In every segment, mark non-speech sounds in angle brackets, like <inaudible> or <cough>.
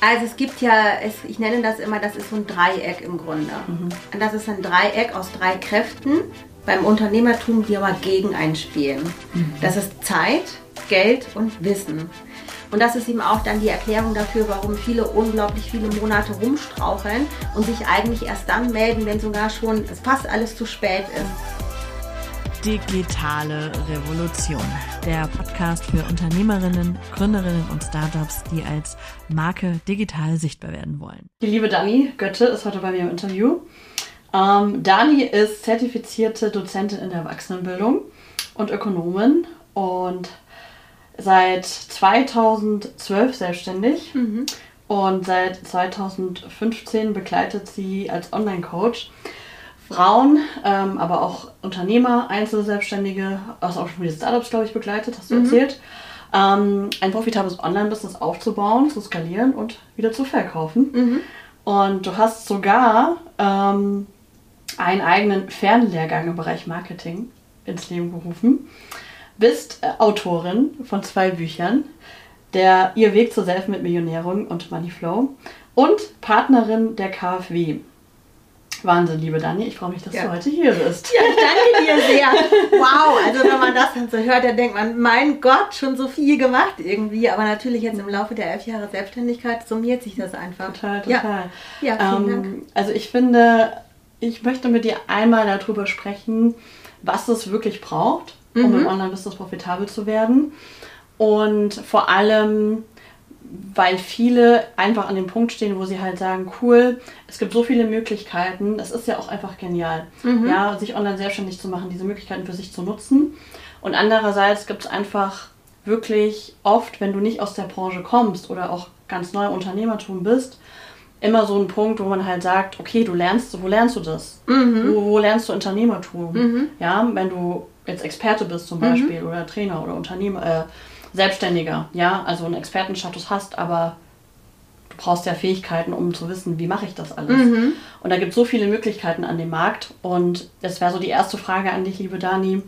Also es gibt ja, es, ich nenne das immer, das ist so ein Dreieck im Grunde. Mhm. Und das ist ein Dreieck aus drei Kräften beim Unternehmertum, die aber gegen einspielen. Mhm. Das ist Zeit, Geld und Wissen. Und das ist eben auch dann die Erklärung dafür, warum viele unglaublich viele Monate rumstraucheln und sich eigentlich erst dann melden, wenn sogar schon fast alles zu spät ist. Digitale Revolution. Der Podcast für Unternehmerinnen, Gründerinnen und Startups, die als Marke digital sichtbar werden wollen. Die liebe Dani Götte ist heute bei mir im Interview. Ähm, Dani ist zertifizierte Dozentin in der Erwachsenenbildung und Ökonomin und seit 2012 selbstständig mhm. und seit 2015 begleitet sie als Online-Coach Frauen, ähm, aber auch Unternehmer, Einzelselbstständige, also auch schon viele Startups, glaube ich, begleitet, hast du mhm. erzählt, ähm, ein profitables Online-Business aufzubauen, zu skalieren und wieder zu verkaufen. Mhm. Und du hast sogar ähm, einen eigenen Fernlehrgang im Bereich Marketing ins Leben gerufen bist äh, Autorin von zwei Büchern, der Ihr Weg zur Selfmade-Millionärin und Moneyflow und Partnerin der KfW. Wahnsinn, liebe Dani, ich freue mich, dass ja. du heute hier bist. Ja, ich danke dir sehr. <laughs> Wow, also wenn man das dann so hört, dann denkt man, mein Gott, schon so viel gemacht irgendwie. Aber natürlich jetzt im Laufe der elf Jahre Selbstständigkeit summiert sich das einfach. Total, total. Ja, ja vielen ähm, Dank. Also ich finde, ich möchte mit dir einmal darüber sprechen, was es wirklich braucht, um mhm. im Online-Business profitabel zu werden. Und vor allem, weil viele einfach an dem Punkt stehen, wo sie halt sagen, cool, es gibt so viele Möglichkeiten, das ist ja auch einfach genial, mhm. ja, sich online selbstständig zu machen, diese Möglichkeiten für sich zu nutzen. Und andererseits gibt es einfach wirklich oft, wenn du nicht aus der Branche kommst oder auch ganz neu Unternehmertum bist, immer so einen Punkt, wo man halt sagt, okay, du lernst, wo lernst du das? Mhm. Wo, wo, lernst du Unternehmertum? Mhm. Ja, wenn du jetzt Experte bist zum Beispiel mhm. oder Trainer oder Unternehmer, äh, Selbstständiger, ja, also einen Expertenstatus hast, aber du brauchst ja Fähigkeiten, um zu wissen, wie mache ich das alles. Mhm. Und da gibt es so viele Möglichkeiten an dem Markt. Und das wäre so die erste Frage an dich, liebe Dani.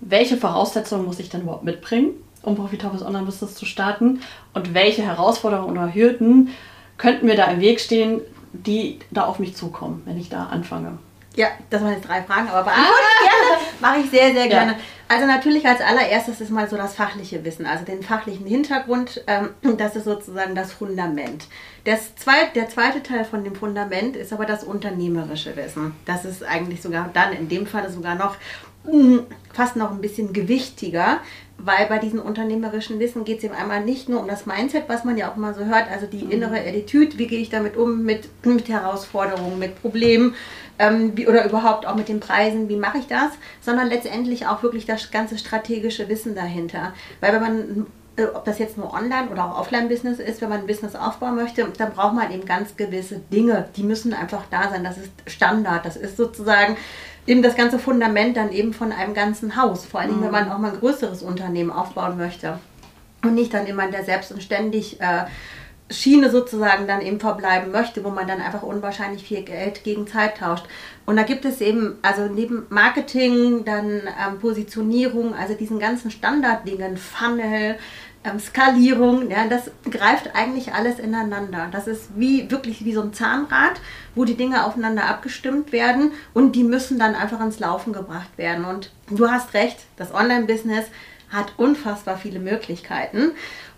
Welche Voraussetzungen muss ich denn überhaupt mitbringen, um profitables Online-Business zu starten? Und welche Herausforderungen oder Hürden könnten mir da im Weg stehen, die da auf mich zukommen, wenn ich da anfange? Ja, das waren jetzt drei Fragen, aber beantworte ich gerne. <laughs> Mache ich sehr, sehr gerne. Ja. Also natürlich als allererstes ist mal so das fachliche Wissen, also den fachlichen Hintergrund. Ähm, das ist sozusagen das Fundament. Das zweit, der zweite Teil von dem Fundament ist aber das unternehmerische Wissen. Das ist eigentlich sogar dann in dem Fall sogar noch mm, fast noch ein bisschen gewichtiger, weil bei diesem unternehmerischen Wissen geht es eben einmal nicht nur um das Mindset, was man ja auch mal so hört, also die mhm. innere Attitude, wie gehe ich damit um mit, mit Herausforderungen, mit Problemen ähm, wie, oder überhaupt auch mit den Preisen, wie mache ich das, sondern letztendlich auch wirklich das ganze strategische Wissen dahinter. Weil wenn man äh, ob das jetzt nur Online- oder auch Offline-Business ist, wenn man ein Business aufbauen möchte, dann braucht man eben ganz gewisse Dinge, die müssen einfach da sein. Das ist Standard. Das ist sozusagen eben das ganze Fundament dann eben von einem ganzen Haus. Vor allem, mhm. wenn man auch mal ein größeres Unternehmen aufbauen möchte. Und nicht dann immer der selbst und ständig äh, Schiene sozusagen dann eben verbleiben möchte, wo man dann einfach unwahrscheinlich viel Geld gegen Zeit tauscht. Und da gibt es eben, also neben Marketing, dann ähm, Positionierung, also diesen ganzen Standarddingen, Funnel, ähm, Skalierung, ja, das greift eigentlich alles ineinander. Das ist wie wirklich wie so ein Zahnrad, wo die Dinge aufeinander abgestimmt werden und die müssen dann einfach ins Laufen gebracht werden. Und du hast recht, das Online-Business hat unfassbar viele Möglichkeiten.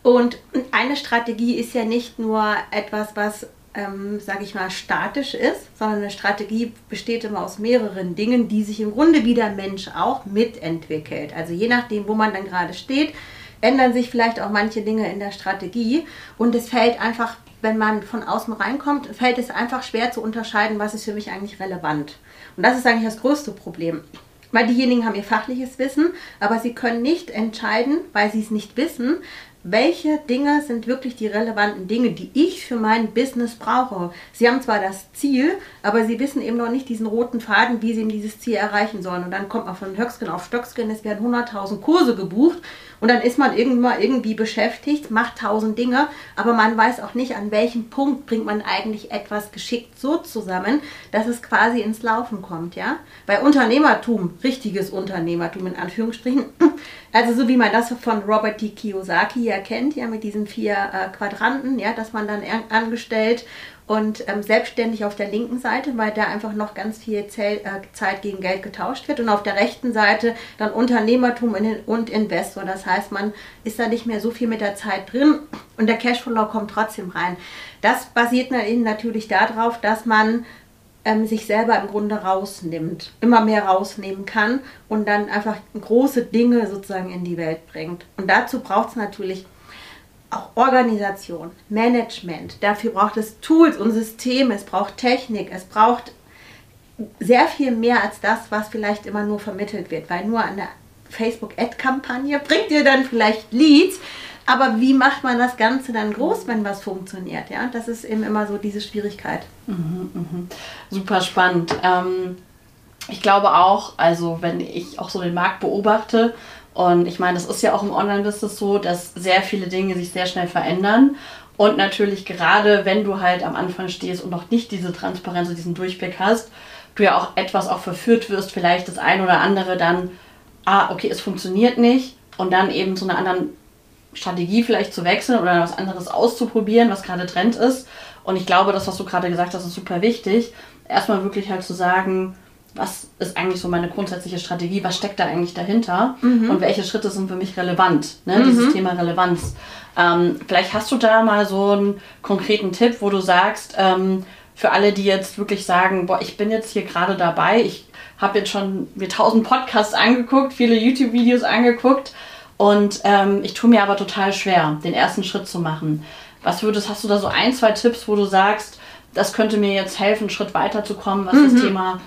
Und eine Strategie ist ja nicht nur etwas, was, ähm, sage ich mal, statisch ist, sondern eine Strategie besteht immer aus mehreren Dingen, die sich im Grunde wie der Mensch auch mitentwickelt. Also je nachdem, wo man dann gerade steht, ändern sich vielleicht auch manche Dinge in der Strategie. Und es fällt einfach, wenn man von außen reinkommt, fällt es einfach schwer zu unterscheiden, was ist für mich eigentlich relevant. Und das ist eigentlich das größte Problem. Weil diejenigen haben ihr fachliches Wissen, aber sie können nicht entscheiden, weil sie es nicht wissen, welche Dinge sind wirklich die relevanten Dinge, die ich für mein Business brauche. Sie haben zwar das Ziel, aber sie wissen eben noch nicht diesen roten Faden, wie sie eben dieses Ziel erreichen sollen. Und dann kommt man von Höcksken auf Stöcksken, es werden 100.000 Kurse gebucht Und dann ist man irgendwann irgendwie beschäftigt, macht tausend Dinge, aber man weiß auch nicht, an welchem Punkt bringt man eigentlich etwas geschickt so zusammen, dass es quasi ins Laufen kommt, ja. Bei Unternehmertum, richtiges Unternehmertum in Anführungsstrichen, <clears throat> also so wie man das von Robert T. Kiyosaki ja kennt, ja, mit diesen vier äh, Quadranten, ja, dass man dann angestellt und ähm, selbstständig auf der linken Seite, weil da einfach noch ganz viel Zell, äh, Zeit gegen Geld getauscht wird und auf der rechten Seite dann Unternehmertum und Investor. Das heißt, man ist da nicht mehr so viel mit der Zeit drin und der Cashflow kommt trotzdem rein. Das basiert natürlich darauf, dass man ähm, sich selber im Grunde rausnimmt, immer mehr rausnehmen kann und dann einfach große Dinge sozusagen in die Welt bringt. Und dazu braucht es natürlich auch Organisation, Management. Dafür braucht es Tools und Systeme, es braucht Technik, es braucht sehr viel mehr als das, was vielleicht immer nur vermittelt wird, weil nur eine Facebook-Ad-Kampagne bringt dir dann vielleicht Leads, aber wie macht man das Ganze dann groß, wenn was funktioniert? Ja, das ist eben immer so diese Schwierigkeit. Mhm, mh. Super spannend. Ähm, ich glaube auch, also wenn ich auch so den Markt beobachte und ich meine, das ist ja auch im Online-Business so, dass sehr viele Dinge sich sehr schnell verändern. Und natürlich gerade, wenn du halt am Anfang stehst und noch nicht diese Transparenz und diesen Durchblick hast, du ja auch etwas auch verführt wirst, vielleicht das ein oder andere dann, ah, okay, es funktioniert nicht und dann eben zu einer anderen Strategie vielleicht zu wechseln oder was anderes auszuprobieren, was gerade Trend ist. Und ich glaube, das, was du gerade gesagt hast, ist super wichtig. Erstmal wirklich halt zu sagen, was ist eigentlich so meine grundsätzliche Strategie, was steckt da eigentlich dahinter mhm. und welche Schritte sind für mich relevant, ne? Mhm. dieses Thema Relevanz. Ähm, vielleicht hast du da mal so einen konkreten Tipp, wo du sagst, ähm, für alle, die jetzt wirklich sagen, boah, ich bin jetzt hier gerade dabei, ich habe jetzt schon mir tausend Podcasts angeguckt, viele YouTube-Videos angeguckt und ähm, ich tue mir aber total schwer, den ersten Schritt zu machen. Was würdest, hast du da so ein, zwei Tipps, wo du sagst, das könnte mir jetzt helfen, einen Schritt weiterzukommen, was mhm. das Thema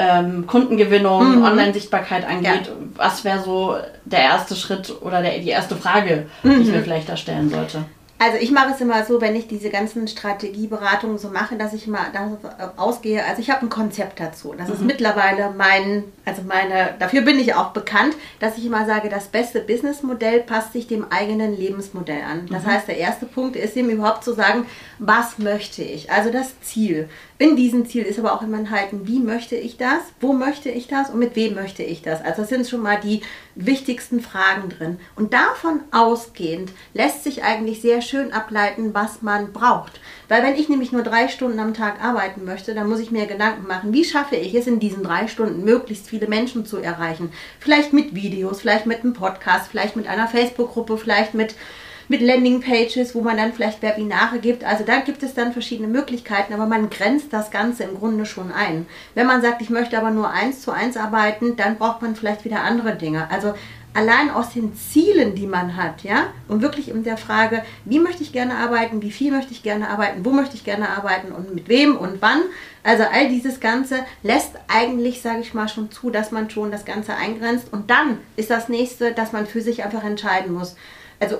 ähm, Kundengewinnung, mhm. Online-Sichtbarkeit angeht, ja. was wäre so der erste Schritt oder der, die erste Frage, mhm. die ich mir mhm. vielleicht da stellen sollte? Also ich mache es immer so, wenn ich diese ganzen Strategieberatungen so mache, dass ich immer davon ausgehe, also ich habe ein Konzept dazu. Das mhm. ist mittlerweile mein, also meine, dafür bin ich auch bekannt, dass ich immer sage, das beste Businessmodell passt sich dem eigenen Lebensmodell an. Das mhm. heißt, der erste Punkt ist eben überhaupt zu sagen, was möchte ich? Also das Ziel. In diesem Ziel ist aber auch immer enthalten, wie möchte ich das, wo möchte ich das und mit wem möchte ich das. Also das sind schon mal die wichtigsten Fragen drin. Und davon ausgehend lässt sich eigentlich sehr schön ableiten, was man braucht. Weil wenn ich nämlich nur drei Stunden am Tag arbeiten möchte, dann muss ich mir Gedanken machen, wie schaffe ich es in diesen drei Stunden möglichst viele Menschen zu erreichen. Vielleicht mit Videos, vielleicht mit einem Podcast, vielleicht mit einer Facebook-Gruppe, vielleicht mit mit Landingpages, wo man dann vielleicht Webinare gibt. Also da gibt es dann verschiedene Möglichkeiten, aber man grenzt das Ganze im Grunde schon ein. Wenn man sagt, ich möchte aber nur eins zu eins arbeiten, dann braucht man vielleicht wieder andere Dinge. Also allein aus den Zielen, die man hat, ja, und wirklich in der Frage, wie möchte ich gerne arbeiten, wie viel möchte ich gerne arbeiten, wo möchte ich gerne arbeiten und mit wem und wann. Also all dieses Ganze lässt eigentlich, sage ich mal, schon zu, dass man schon das Ganze eingrenzt. Und dann ist das nächste, dass man für sich einfach entscheiden muss also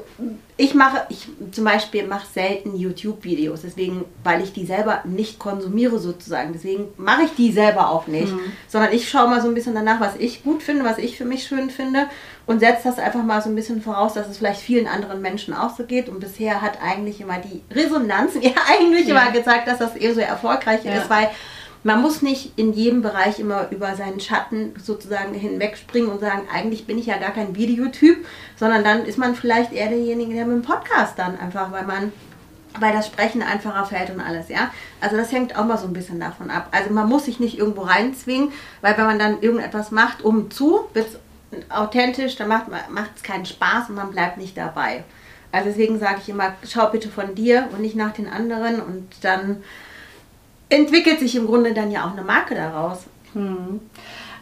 ich mache, ich zum Beispiel mache selten YouTube-Videos, deswegen, weil ich die selber nicht konsumiere sozusagen. Deswegen mache ich die selber auch nicht, mhm. sondern ich schaue mal so ein bisschen danach, was ich gut finde, was ich für mich schön finde und setze das einfach mal so ein bisschen voraus, dass es vielleicht vielen anderen Menschen auch so geht. Und bisher hat eigentlich immer die Resonanz <laughs> ja eigentlich ja. immer gesagt, dass das eher so erfolgreich ja. ist, weil man muss nicht in jedem Bereich immer über seinen Schatten sozusagen hinwegspringen und sagen, eigentlich bin ich ja gar kein Videotyp, sondern dann ist man vielleicht eher derjenige, der mit dem Podcast dann einfach, weil man weil das Sprechen einfacher fällt und alles, ja. Also das hängt auch mal so ein bisschen davon ab. Also man muss sich nicht irgendwo reinzwingen, weil wenn man dann irgendetwas macht, um zu, wird es authentisch, dann macht es keinen Spaß und man bleibt nicht dabei. Also deswegen sage ich immer, schau bitte von dir und nicht nach den anderen und dann entwickelt sich im Grunde dann ja auch eine Marke daraus. Hm.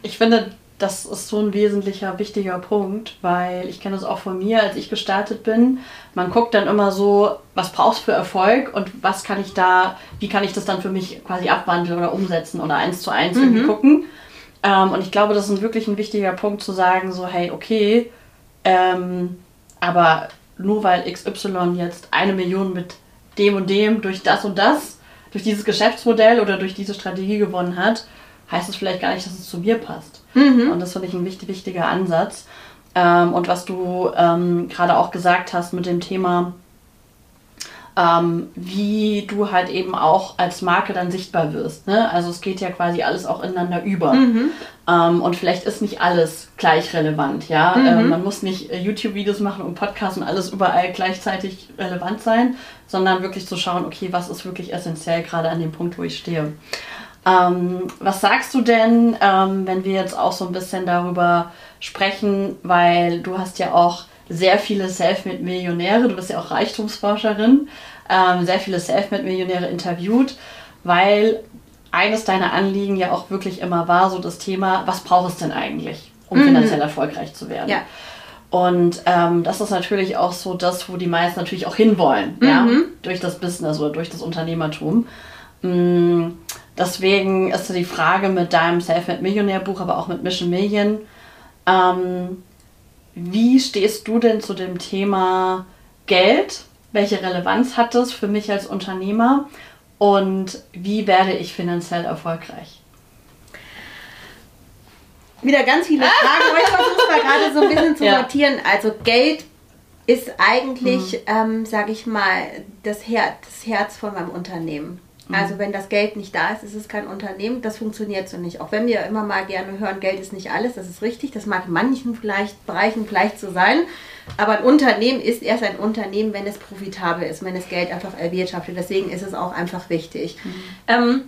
Ich finde, das ist so ein wesentlicher, wichtiger Punkt, weil ich kenne das auch von mir, als ich gestartet bin. Man guckt dann immer so, was brauchst du für Erfolg und was kann ich da, wie kann ich das dann für mich quasi abwandeln oder umsetzen oder eins zu eins mhm. irgendwie gucken. Ähm, und ich glaube, das ist wirklich ein wichtiger Punkt zu sagen, so, hey, okay, ähm, aber nur weil XY jetzt eine Million mit dem und dem durch das und das durch dieses Geschäftsmodell oder durch diese Strategie gewonnen hat, heißt es vielleicht gar nicht, dass es zu mir passt. Mhm. Und das finde ich ein wichtig, wichtiger Ansatz. Ähm, und was du ähm, gerade auch gesagt hast mit dem Thema, ähm, wie du halt eben auch als Marke dann sichtbar wirst. Ne? Also es geht ja quasi alles auch ineinander über. Mhm. Ähm, und vielleicht ist nicht alles gleich relevant. Ja? Mhm. Ähm, man muss nicht äh, YouTube-Videos machen und Podcasts und alles überall gleichzeitig relevant sein, sondern wirklich zu schauen, okay, was ist wirklich essentiell gerade an dem Punkt, wo ich stehe. Ähm, was sagst du denn, ähm, wenn wir jetzt auch so ein bisschen darüber sprechen, weil du hast ja auch sehr viele Selfmade-Millionäre, du bist ja auch Reichtumsforscherin, ähm, sehr viele Selfmade-Millionäre interviewt, weil eines deiner Anliegen ja auch wirklich immer war, so das Thema, was braucht es denn eigentlich, um mhm. finanziell erfolgreich zu werden? Ja. Und ähm, das ist natürlich auch so das, wo die meisten natürlich auch hinwollen, mhm. ja, durch das Business oder durch das Unternehmertum. Mhm. Deswegen ist die Frage mit deinem Selfmade-Millionär-Buch, aber auch mit Mission Million, ähm, wie stehst du denn zu dem Thema Geld? Welche Relevanz hat das für mich als Unternehmer? Und wie werde ich finanziell erfolgreich? Wieder ganz viele <laughs> Fragen, aber ich versuche mal gerade so ein bisschen zu ja. sortieren. Also Geld ist eigentlich, mhm. ähm, sage ich mal, das, Her das Herz von meinem Unternehmen. Mhm. Also wenn das Geld nicht da ist, ist es kein Unternehmen. Das funktioniert so nicht. Auch wenn wir immer mal gerne hören, Geld ist nicht alles, das ist richtig. Das mag in manchen vielleicht Bereichen vielleicht so sein. Aber ein Unternehmen ist erst ein Unternehmen, wenn es profitabel ist, wenn es Geld einfach erwirtschaftet. Deswegen ist es auch einfach wichtig. Mhm. Ähm,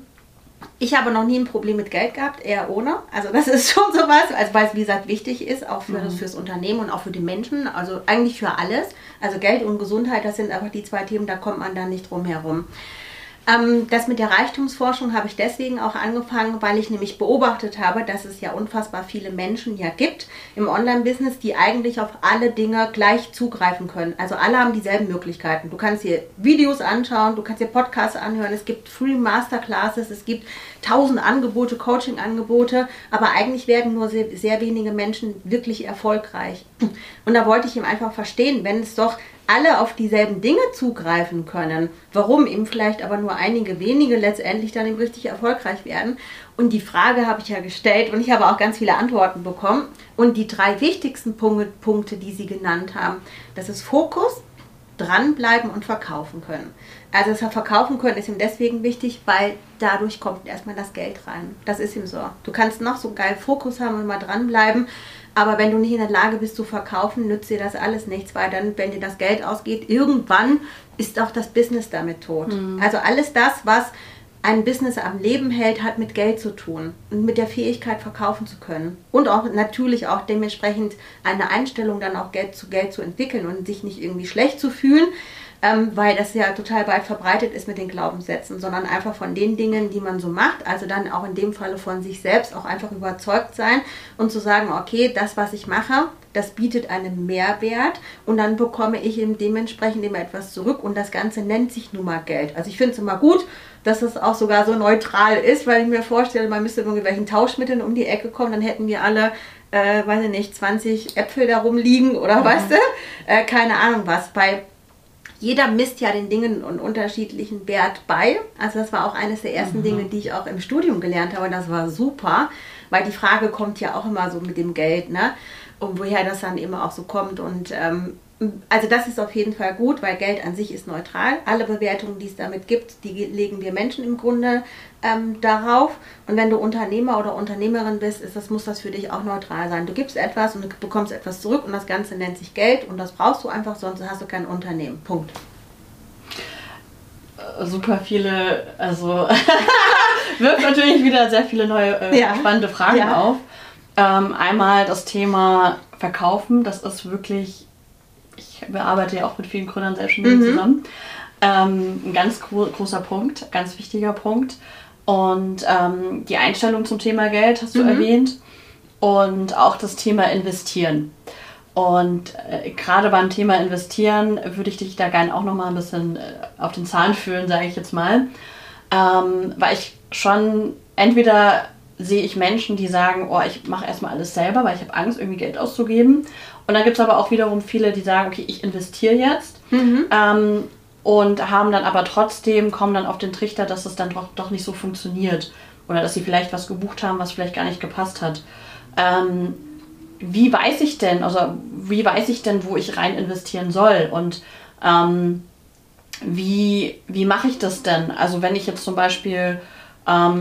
ich habe noch nie ein Problem mit Geld gehabt, eher ohne. Also das ist schon sowas, also weil es wie gesagt wichtig ist, auch für mhm. das fürs Unternehmen und auch für die Menschen, also eigentlich für alles. Also Geld und Gesundheit, das sind einfach die zwei Themen, da kommt man dann nicht drum herum. Ähm, das mit der Reichtumsforschung habe ich deswegen auch angefangen, weil ich nämlich beobachtet habe, dass es ja unfassbar viele Menschen ja gibt im Online-Business, die eigentlich auf alle Dinge gleich zugreifen können. Also alle haben dieselben Möglichkeiten. Du kannst dir Videos anschauen, du kannst dir Podcasts anhören, es gibt Free Masterclasses, es gibt tausend Angebote, Coaching-Angebote, aber eigentlich werden nur sehr, sehr wenige Menschen wirklich erfolgreich. Und da wollte ich ihm einfach verstehen, wenn es doch alle auf dieselben Dinge zugreifen können, warum eben vielleicht aber nur einige wenige letztendlich dann eben richtig erfolgreich werden. Und die Frage habe ich ja gestellt und ich habe auch ganz viele Antworten bekommen. Und die drei wichtigsten Punkte, die Sie genannt haben, das ist Fokus, dranbleiben und verkaufen können. Also das Verkaufen können ist ihm deswegen wichtig, weil dadurch kommt erstmal das Geld rein. Das ist ihm so. Du kannst noch so geil Fokus haben und mal dranbleiben. Aber wenn du nicht in der Lage bist zu verkaufen, nützt dir das alles nichts, weil dann, wenn dir das Geld ausgeht, irgendwann ist auch das Business damit tot. Mhm. Also alles das, was ein Business am Leben hält, hat mit Geld zu tun und mit der Fähigkeit verkaufen zu können. Und auch natürlich auch dementsprechend eine Einstellung dann auch Geld zu Geld zu entwickeln und sich nicht irgendwie schlecht zu fühlen, ähm, weil das ja total weit verbreitet ist mit den Glaubenssätzen, sondern einfach von den Dingen, die man so macht, also dann auch in dem Falle von sich selbst auch einfach überzeugt sein und zu sagen, okay, das, was ich mache, das bietet einen Mehrwert und dann bekomme ich eben dementsprechend immer etwas zurück und das Ganze nennt sich nun mal Geld. Also ich finde es immer gut, dass es auch sogar so neutral ist, weil ich mir vorstelle, man müsste mit irgendwelchen Tauschmitteln um die Ecke kommen, dann hätten wir alle, äh, weiß ich nicht, 20 Äpfel da rumliegen oder mhm. weißt du, äh, keine Ahnung was. Bei jeder misst ja den Dingen einen unterschiedlichen Wert bei. Also das war auch eines der ersten mhm. Dinge, die ich auch im Studium gelernt habe. Das war super, weil die Frage kommt ja auch immer so mit dem Geld, ne? Und woher das dann immer auch so kommt. Und ähm, also das ist auf jeden Fall gut, weil Geld an sich ist neutral. Alle Bewertungen, die es damit gibt, die legen wir Menschen im Grunde ähm, darauf. Und wenn du Unternehmer oder Unternehmerin bist, ist das, muss das für dich auch neutral sein. Du gibst etwas und du bekommst etwas zurück und das Ganze nennt sich Geld und das brauchst du einfach, sonst hast du kein Unternehmen. Punkt. Äh, super viele, also <laughs> wirft natürlich wieder sehr viele neue äh, ja. spannende Fragen ja. auf. Ähm, einmal das Thema Verkaufen, das ist wirklich ich arbeite ja auch mit vielen Gründern selbstständig mhm. zusammen. Ähm, ein ganz gro großer Punkt, ganz wichtiger Punkt. Und ähm, die Einstellung zum Thema Geld hast du mhm. erwähnt. Und auch das Thema Investieren. Und äh, gerade beim Thema Investieren würde ich dich da gerne auch nochmal ein bisschen äh, auf den Zahn fühlen, sage ich jetzt mal. Ähm, weil ich schon entweder sehe ich Menschen, die sagen, oh, ich mache erstmal alles selber, weil ich habe Angst, irgendwie Geld auszugeben. Und dann gibt es aber auch wiederum viele, die sagen, okay, ich investiere jetzt. Mhm. Ähm, und haben dann aber trotzdem, kommen dann auf den Trichter, dass es dann doch, doch nicht so funktioniert. Oder dass sie vielleicht was gebucht haben, was vielleicht gar nicht gepasst hat. Ähm, wie weiß ich denn, also wie weiß ich denn, wo ich rein investieren soll und ähm, wie, wie mache ich das denn? Also wenn ich jetzt zum Beispiel,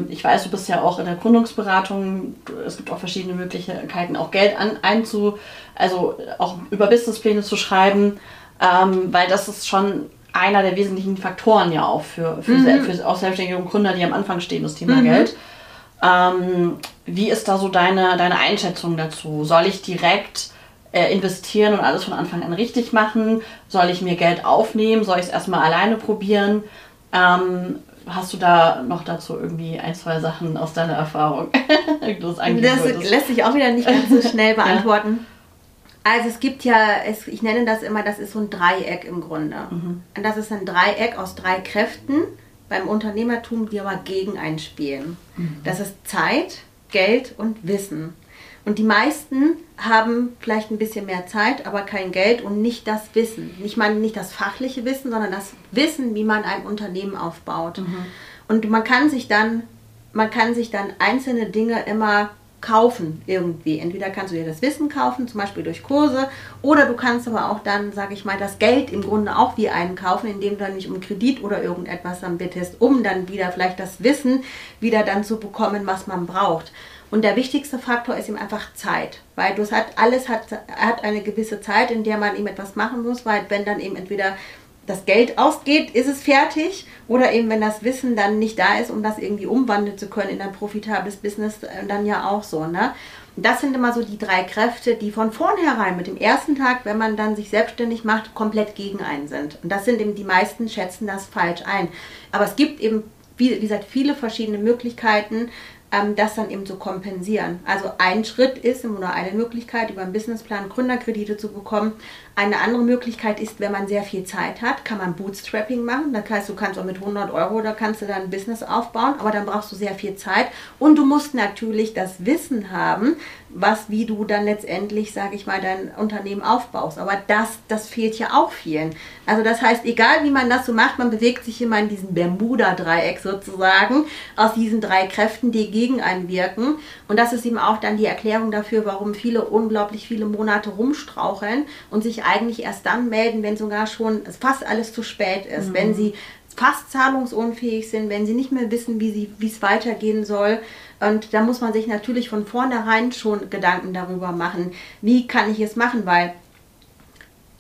ich weiß, du bist ja auch in der Gründungsberatung, es gibt auch verschiedene Möglichkeiten, auch Geld an, einzu, also auch über Businesspläne zu schreiben, ähm, weil das ist schon einer der wesentlichen Faktoren ja auch für, für, mhm. für auch Selbstständige und Gründer, die am Anfang stehen, das Thema mhm. Geld. Ähm, wie ist da so deine, deine Einschätzung dazu? Soll ich direkt äh, investieren und alles von Anfang an richtig machen? Soll ich mir Geld aufnehmen? Soll ich es erstmal alleine probieren? Ähm, hast du da noch dazu irgendwie ein, zwei Sachen aus deiner Erfahrung? <laughs> das, das lässt sich auch wieder nicht ganz so schnell <laughs> beantworten. ja. Also es gibt ja, es, ich nenne das immer, das ist so ein Dreieck im Grunde. Mhm. Und das ist ein Dreieck aus drei Kräften beim Unternehmertum, die aber gegen einspielen. Mhm. Das ist Zeit, Geld und Wissen. Und die meisten haben vielleicht ein bisschen mehr Zeit, aber kein Geld und nicht das Wissen. Ich meine nicht das fachliche Wissen, sondern das Wissen, wie man ein Unternehmen aufbaut. Mhm. Und man kann sich dann, man kann sich dann einzelne Dinge immer kaufen irgendwie. Entweder kannst du dir das Wissen kaufen, zum Beispiel durch Kurse, oder du kannst aber auch dann, sage ich mal, das Geld im Grunde auch wie einen kaufen, indem du dann nicht um Kredit oder irgendetwas dann bittest, um dann wieder vielleicht das Wissen wieder dann zu bekommen, was man braucht. Und der wichtigste Faktor ist ihm einfach Zeit, weil du hat alles hat, hat eine gewisse Zeit, in der man ihm etwas machen muss, weil wenn dann eben entweder das Geld ausgeht, ist es fertig. Oder eben, wenn das Wissen dann nicht da ist, um das irgendwie umwandeln zu können in ein profitables Business, äh, dann ja auch so. Ne? Das sind immer so die drei Kräfte, die von vornherein mit dem ersten Tag, wenn man dann sich selbstständig macht, komplett gegen einen sind. Und das sind eben die meisten schätzen das falsch ein. Aber es gibt eben, wie gesagt, viele verschiedene Möglichkeiten, ähm, das dann eben zu kompensieren. Also ein Schritt ist oder eine Möglichkeit, über einen Businessplan Gründerkredite zu bekommen. Eine andere Möglichkeit ist, wenn man sehr viel Zeit hat, kann man Bootstrapping machen. Das heißt, du kannst auch mit 100 Euro, da kannst du dann ein Business aufbauen, aber dann brauchst du sehr viel Zeit und du musst natürlich das Wissen haben, was, wie du dann letztendlich, sage ich mal, dein Unternehmen aufbaust. Aber das, das fehlt ja auch vielen. Also das heißt, egal wie man das so macht, man bewegt sich immer in diesem Bermuda-Dreieck sozusagen, aus diesen drei Kräften, die gegen einen wirken. Und das ist eben auch dann die Erklärung dafür, warum viele unglaublich viele Monate rumstraucheln und sich eigentlich erst dann melden, wenn sogar schon fast alles zu spät ist, mhm. wenn sie fast zahlungsunfähig sind, wenn sie nicht mehr wissen, wie, es weitergehen soll. Und da muss man sich natürlich von vornherein schon Gedanken darüber machen, wie kann ich es machen, weil,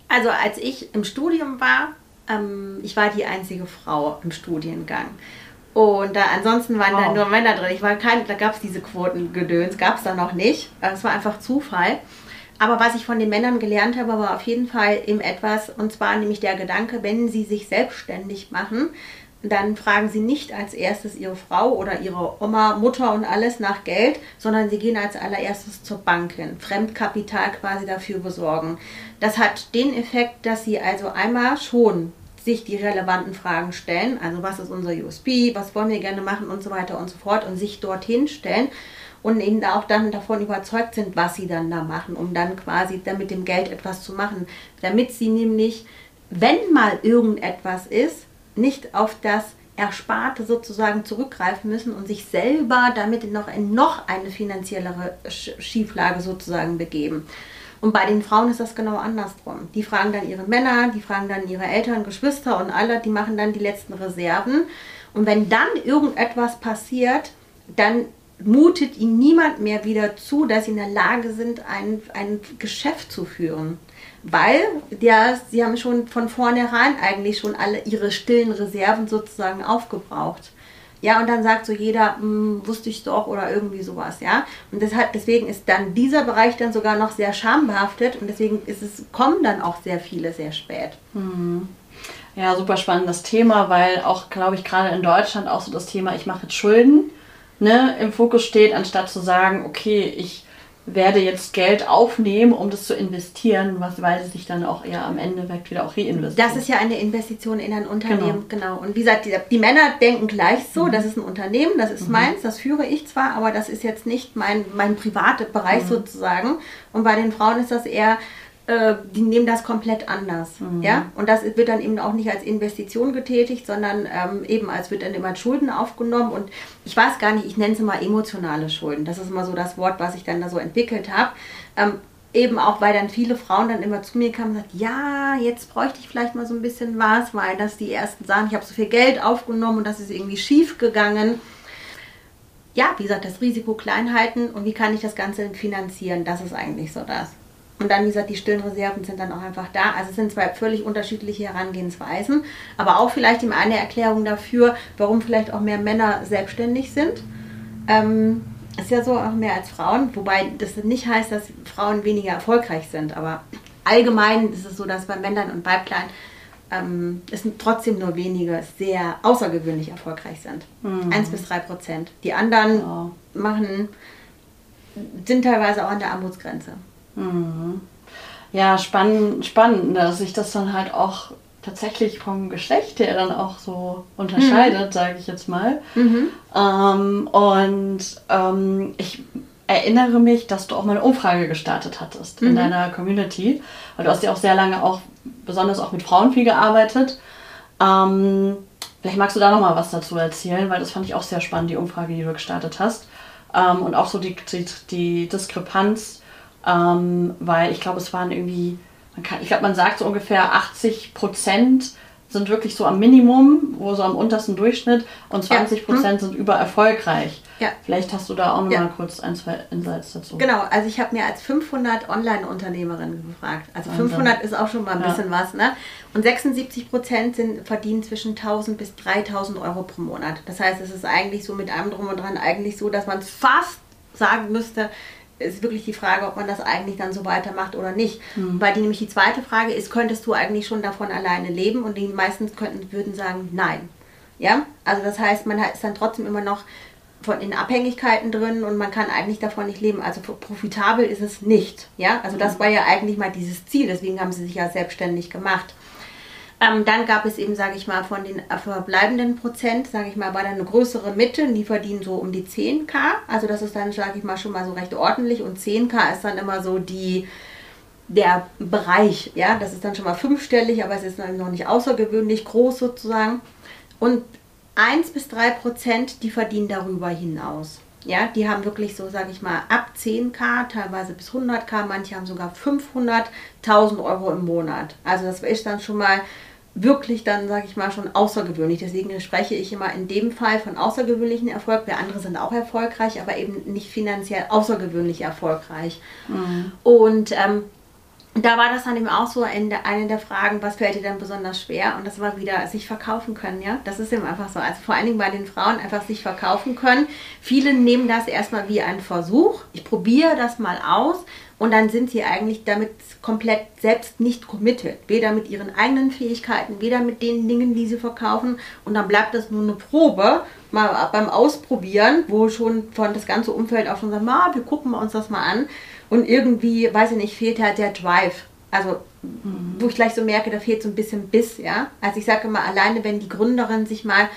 also als ich im Studium war, ähm, ich war die einzige Frau im Studiengang. Und da, ansonsten waren wow. da nur Männer drin. Ich war kein, da gab es diese Quotengedöns, gab es da noch nicht. Es war einfach Zufall. Aber was ich von den Männern gelernt habe, war auf jeden Fall eben etwas, und zwar nämlich der Gedanke, wenn sie sich selbstständig machen, dann fragen sie nicht als erstes ihre Frau oder ihre Oma, Mutter und alles nach Geld, sondern sie gehen als allererstes zur Bank hin, Fremdkapital quasi dafür besorgen. Das hat den Effekt, dass sie also einmal schon sich die relevanten Fragen stellen, also was ist unser USB, was wollen wir gerne machen? Und so weiter und so fort. Und sich dorthin stellen und eben auch dann davon überzeugt sind, was sie dann da machen, um dann quasi dann mit dem Geld etwas zu machen, damit sie nämlich, wenn mal irgendetwas ist, nicht auf das Ersparte sozusagen zurückgreifen müssen und sich selber damit noch in noch eine finanziellere Schieflage sozusagen begeben. Und bei den Frauen ist das genau andersrum. Die fragen dann ihre Männer, die fragen dann ihre Eltern, Geschwister und alle, die machen dann die letzten Reserven. Und wenn dann irgendetwas passiert, dann mutet ihnen niemand mehr wieder zu, dass sie in der Lage sind, ein, ein Geschäft zu führen. Weil ja, sie haben schon von vornherein eigentlich schon alle ihre stillen Reserven sozusagen aufgebraucht. Ja, und dann sagt so jeder, hm, wusste ich doch oder irgendwie sowas, ja. Und deshalb, deswegen ist dann dieser Bereich dann sogar noch sehr schambehaftet und deswegen ist es, kommen dann auch sehr viele sehr spät. Mhm. Ja, super spannendes Thema, weil auch, glaube ich, gerade in Deutschland auch so das Thema, ich mache jetzt Schulden ne, im Fokus steht, anstatt zu sagen, okay, ich werde jetzt Geld aufnehmen, um das zu investieren, was weil es sich dann auch eher am Ende wieder auch reinvestiert. Das ist ja eine Investition in ein Unternehmen, genau. genau. Und wie gesagt, die, die, Männer denken gleich so, mhm. das ist ein Unternehmen, das ist mhm. meins, das führe ich zwar, aber das ist jetzt nicht mein, mein privater Bereich mhm. sozusagen. Und bei den Frauen ist das eher, äh, die nehmen das komplett anders. Mhm. Ja? Und das wird dann eben auch nicht als Investition getätigt, sondern ähm, eben als wird dann immer Schulden aufgenommen. Und ich weiß gar nicht, ich nenne es immer emotionale Schulden. Das ist immer so das Wort, was ich dann da so entwickelt habe. Ähm, eben auch, weil dann viele Frauen dann immer zu mir kamen und sagten, ja, jetzt bräuchte ich vielleicht mal so ein bisschen was, weil das die ersten sagen, ich habe so viel Geld aufgenommen und das ist irgendwie schief gegangen. Ja, wie gesagt, das Risiko klein halten und wie kann ich das Ganze finanzieren, das ist eigentlich so das. Und dann, wie gesagt, die stillen Reserven sind dann auch einfach da. Also es sind zwei völlig unterschiedliche Herangehensweisen, aber auch vielleicht eben eine Erklärung dafür, warum vielleicht auch mehr Männer selbstständig sind. Ähm, ist ja so auch mehr als Frauen, wobei das nicht heißt, dass Frauen weniger erfolgreich sind, aber allgemein ist es so, dass bei Männern und Weiblein ähm, es trotzdem nur wenige sehr außergewöhnlich erfolgreich sind. Mhm. 1 bis 3 Prozent. Die anderen oh. machen, sind teilweise auch an der Armutsgrenze. Mhm. Ja, spannend, spannend, dass sich das dann halt auch tatsächlich vom Geschlecht her dann auch so unterscheidet, mhm. sage ich jetzt mal. Mhm. Ähm, und ähm, ich erinnere mich, dass du auch mal eine Umfrage gestartet hattest mhm. in deiner Community, weil du hast ja auch sehr lange auch, besonders auch mit Frauen viel gearbeitet. Ähm, vielleicht magst du da noch mal was dazu erzählen, weil das fand ich auch sehr spannend, die Umfrage, die du gestartet hast. Ähm, und auch so die, die, die Diskrepanz, ähm, weil ich glaube, es waren irgendwie man kann, ich glaube, man sagt so ungefähr 80 Prozent sind wirklich so am Minimum, wo so am untersten Durchschnitt und 20 Prozent ja. hm. sind übererfolgreich. Ja. Vielleicht hast du da auch noch ja. mal kurz ein, zwei Insights dazu. Genau, also ich habe mir als 500 Online-Unternehmerinnen gefragt. Also 500 ist auch schon mal ein bisschen was, ne? Und 76 Prozent verdienen zwischen 1000 bis 3000 Euro pro Monat. Das heißt, es ist eigentlich so mit allem drum und dran eigentlich so, dass man es fast sagen müsste, ist wirklich die Frage, ob man das eigentlich dann so weitermacht oder nicht. Mhm. Weil die nämlich die zweite Frage ist, könntest du eigentlich schon davon alleine leben? Und die meisten könnten, würden sagen, nein. Ja, also das heißt, man ist dann trotzdem immer noch von in Abhängigkeiten drin und man kann eigentlich davon nicht leben. Also profitabel ist es nicht. Ja, also das mhm. war ja eigentlich mal dieses Ziel. Deswegen haben sie sich ja selbstständig gemacht. Ähm, dann gab es eben, sage ich mal, von den verbleibenden Prozent, sage ich mal, war dann eine größere Mitte, die verdienen so um die 10k. Also das ist dann, sage ich mal, schon mal so recht ordentlich und 10k ist dann immer so die der Bereich, ja, das ist dann schon mal fünfstellig, aber es ist dann noch nicht außergewöhnlich groß sozusagen. Und 1 bis 3 Prozent, die verdienen darüber hinaus. Ja, die haben wirklich so, sage ich mal, ab 10k, teilweise bis 100k, manche haben sogar 500.000 Euro im Monat. Also das ist dann schon mal wirklich dann, sage ich mal, schon außergewöhnlich. Deswegen spreche ich immer in dem Fall von außergewöhnlichen Erfolg. Wir andere sind auch erfolgreich, aber eben nicht finanziell außergewöhnlich erfolgreich. Mhm. Und ähm, da war das dann eben auch so der, eine der Fragen, was fällt dir dann besonders schwer? Und das war wieder sich verkaufen können, ja. Das ist eben einfach so. Also vor allen Dingen bei den Frauen einfach sich verkaufen können. Viele nehmen das erstmal wie einen Versuch. Ich probiere das mal aus und dann sind sie eigentlich damit komplett selbst nicht committed. Weder mit ihren eigenen Fähigkeiten, weder mit den Dingen, die sie verkaufen. Und dann bleibt das nur eine Probe, mal beim Ausprobieren, wo schon von das ganze Umfeld auch schon sagt, ah, wir gucken uns das mal an. Und irgendwie, weiß ich nicht, fehlt halt der Drive. Also, mhm. wo ich gleich so merke, da fehlt so ein bisschen Biss, ja. Also ich sage immer, alleine wenn die Gründerin sich mal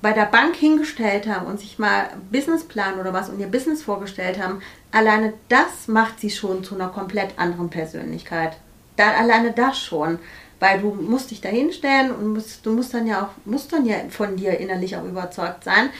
bei der Bank hingestellt haben und sich mal Businessplan oder was und ihr Business vorgestellt haben, alleine das macht sie schon zu einer komplett anderen Persönlichkeit. Da, alleine das schon. Weil du musst dich da hinstellen und musst, du musst dann ja auch, musst dann ja von dir innerlich auch überzeugt sein.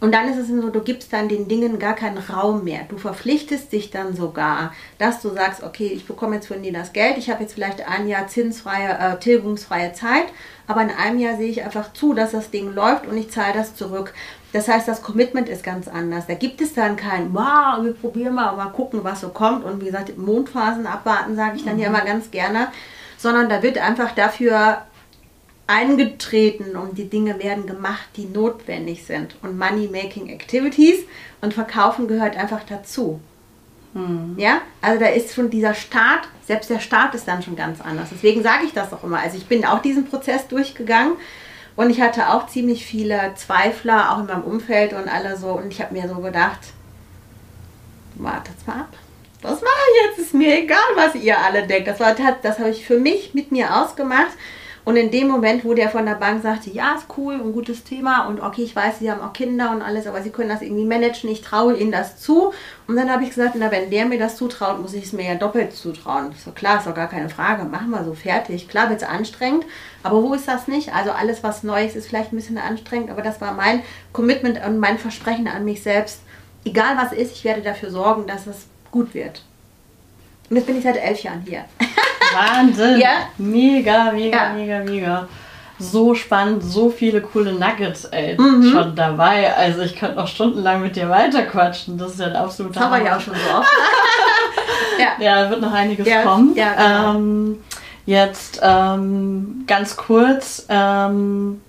Und dann ist es so, du gibst dann den Dingen gar keinen Raum mehr. Du verpflichtest dich dann sogar, dass du sagst, okay, ich bekomme jetzt von dir das Geld, ich habe jetzt vielleicht ein Jahr zinsfreie, äh, tilgungsfreie Zeit, aber in einem Jahr sehe ich einfach zu, dass das Ding läuft und ich zahle das zurück. Das heißt, das Commitment ist ganz anders. Da gibt es dann kein, wow, wir probieren mal, mal gucken, was so kommt. Und wie gesagt, Mondphasen abwarten, sage ich dann mhm. ja immer ganz gerne. Sondern da wird einfach dafür eingetreten und die Dinge werden gemacht, die notwendig sind. Und Money-Making Activities und Verkaufen gehört einfach dazu. Hm. Ja, also da ist schon dieser Start, selbst der Start ist dann schon ganz anders. Deswegen sage ich das auch immer. Also ich bin auch diesen Prozess durchgegangen und ich hatte auch ziemlich viele Zweifler, auch in meinem Umfeld und alle so. Und ich habe mir so gedacht, wartet mal ab. Was mache ich jetzt? Ist mir egal, was ihr alle denkt. Das, das habe ich für mich mit mir ausgemacht. Und in dem Moment, wo der von der Bank sagte, ja, ist cool, ein gutes Thema und okay, ich weiß, sie haben auch Kinder und alles, aber sie können das irgendwie managen, ich traue ihnen das zu. Und dann habe ich gesagt, na, wenn der mir das zutraut, muss ich es mir ja doppelt zutrauen. So klar, ist doch gar keine Frage, machen wir so fertig. Klar wird es anstrengend, aber wo ist das nicht? Also alles, was Neues ist vielleicht ein bisschen anstrengend, aber das war mein Commitment und mein Versprechen an mich selbst. Egal was ist, ich werde dafür sorgen, dass es gut wird. Und jetzt bin ich seit elf Jahren hier. <laughs> Wahnsinn! ja? Mega, mega, ja. mega, mega. So spannend, so viele coole Nuggets ey, mhm. schon dabei. Also ich könnte noch stundenlang mit dir weiterquatschen. Das ist ja ein absoluter Das haben wir ja auch schon so oft. <laughs> ja. ja, wird noch einiges ja, kommen. Ja, genau. ähm, jetzt ähm, ganz kurz. Ähm,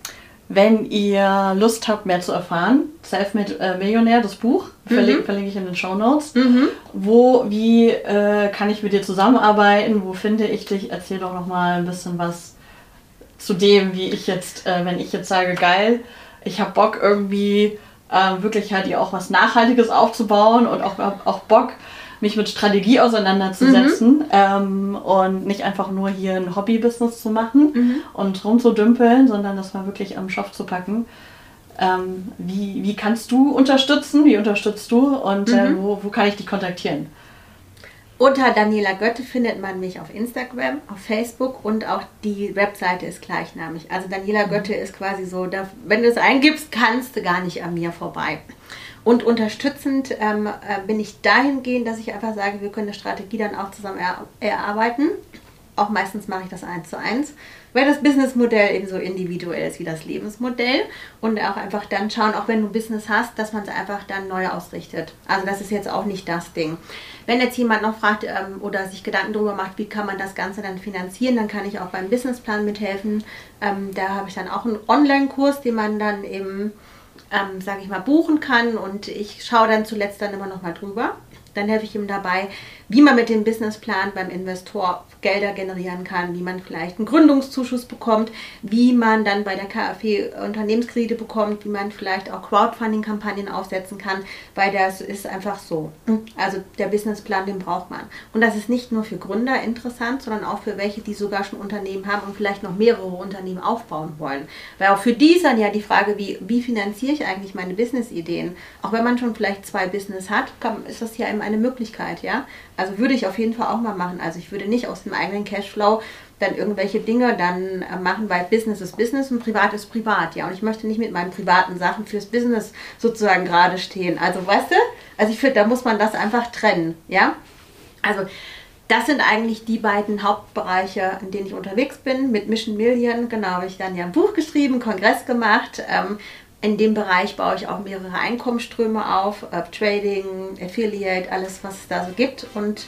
wenn ihr Lust habt, mehr zu erfahren, Selfmade äh, Millionär, das Buch, verlinke, mhm. verlinke ich in den Show Notes. Mhm. Wo, wie äh, kann ich mit dir zusammenarbeiten? Wo finde ich dich? Erzähl doch noch mal ein bisschen was zu dem, wie ich jetzt, äh, wenn ich jetzt sage, geil, ich habe Bock irgendwie äh, wirklich halt hier auch was Nachhaltiges aufzubauen und auch, auch Bock, mich mit Strategie auseinanderzusetzen mhm. ähm, und nicht einfach nur hier ein Hobby-Business zu machen mhm. und rumzudümpeln, sondern das mal wirklich am Schopf zu packen. Ähm, wie, wie kannst du unterstützen? Wie unterstützt du? Und äh, mhm. wo, wo kann ich dich kontaktieren? Unter Daniela Götte findet man mich auf Instagram, auf Facebook und auch die Webseite ist gleichnamig. Also Daniela mhm. Götte ist quasi so, da, wenn du es eingibst, kannst du gar nicht an mir vorbei. Und unterstützend ähm, äh, bin ich dahingehend, dass ich einfach sage, wir können eine Strategie dann auch zusammen er erarbeiten. Auch meistens mache ich das eins zu eins, weil das Businessmodell ebenso individuell ist wie das Lebensmodell. Und auch einfach dann schauen, auch wenn du Business hast, dass man es einfach dann neu ausrichtet. Also das ist jetzt auch nicht das Ding. Wenn jetzt jemand noch fragt ähm, oder sich Gedanken darüber macht, wie kann man das Ganze dann finanzieren, dann kann ich auch beim Businessplan mithelfen. Ähm, da habe ich dann auch einen Online-Kurs, den man dann eben ähm, sage ich mal, buchen kann und ich schaue dann zuletzt dann immer noch mal drüber. Dann helfe ich ihm dabei, wie man mit dem Businessplan beim Investor Gelder generieren kann, wie man vielleicht einen Gründungszuschuss bekommt, wie man dann bei der KfW Unternehmenskredite bekommt, wie man vielleicht auch Crowdfunding-Kampagnen aufsetzen kann, weil das ist einfach so. Also der Businessplan, den braucht man. Und das ist nicht nur für Gründer interessant, sondern auch für welche, die sogar schon Unternehmen haben und vielleicht noch mehrere Unternehmen aufbauen wollen. Weil auch für die ist dann ja die Frage, wie, wie finanziere ich eigentlich meine Business-Ideen? Auch wenn man schon vielleicht zwei Business hat, ist das ja eben eine Möglichkeit, ja. Also würde ich auf jeden Fall auch mal machen. Also ich würde nicht aus dem eigenen Cashflow dann irgendwelche Dinge dann äh, machen, weil Business ist Business und Privat ist Privat, ja. Und ich möchte nicht mit meinen privaten Sachen fürs Business sozusagen gerade stehen. Also weißt du, also ich finde, da muss man das einfach trennen, ja. Also das sind eigentlich die beiden Hauptbereiche, in denen ich unterwegs bin. Mit Mission Million, genau, habe ich dann ja ein Buch geschrieben, Kongress gemacht. Ähm, in dem Bereich baue ich auch mehrere Einkommensströme auf, Trading, Affiliate, alles, was es da so gibt. Und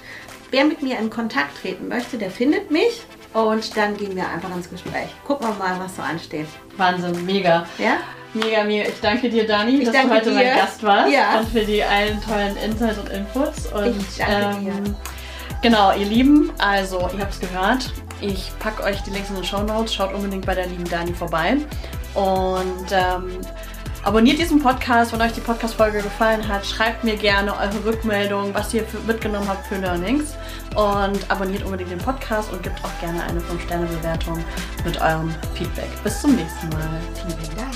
wer mit mir in Kontakt treten möchte, der findet mich und dann gehen wir einfach ins Gespräch. Gucken wir mal, was so ansteht. Wahnsinn, mega. Ja? Mega, mega. Ich danke dir, Dani, ich dass du heute dir. mein Gast warst ja. und für die allen tollen Insights und Inputs. Und, ich danke ähm, dir. Genau, ihr Lieben, also ihr habt es gehört. Ich packe euch die Links in den Show Notes. Schaut unbedingt bei der lieben Dani vorbei. Und ähm, abonniert diesen Podcast, wenn euch die Podcast-Folge gefallen hat. Schreibt mir gerne eure Rückmeldung, was ihr für, mitgenommen habt für Learnings. Und abonniert unbedingt den Podcast und gebt auch gerne eine 5-Sterne-Bewertung mit eurem Feedback. Bis zum nächsten Mal. Vielen Dank.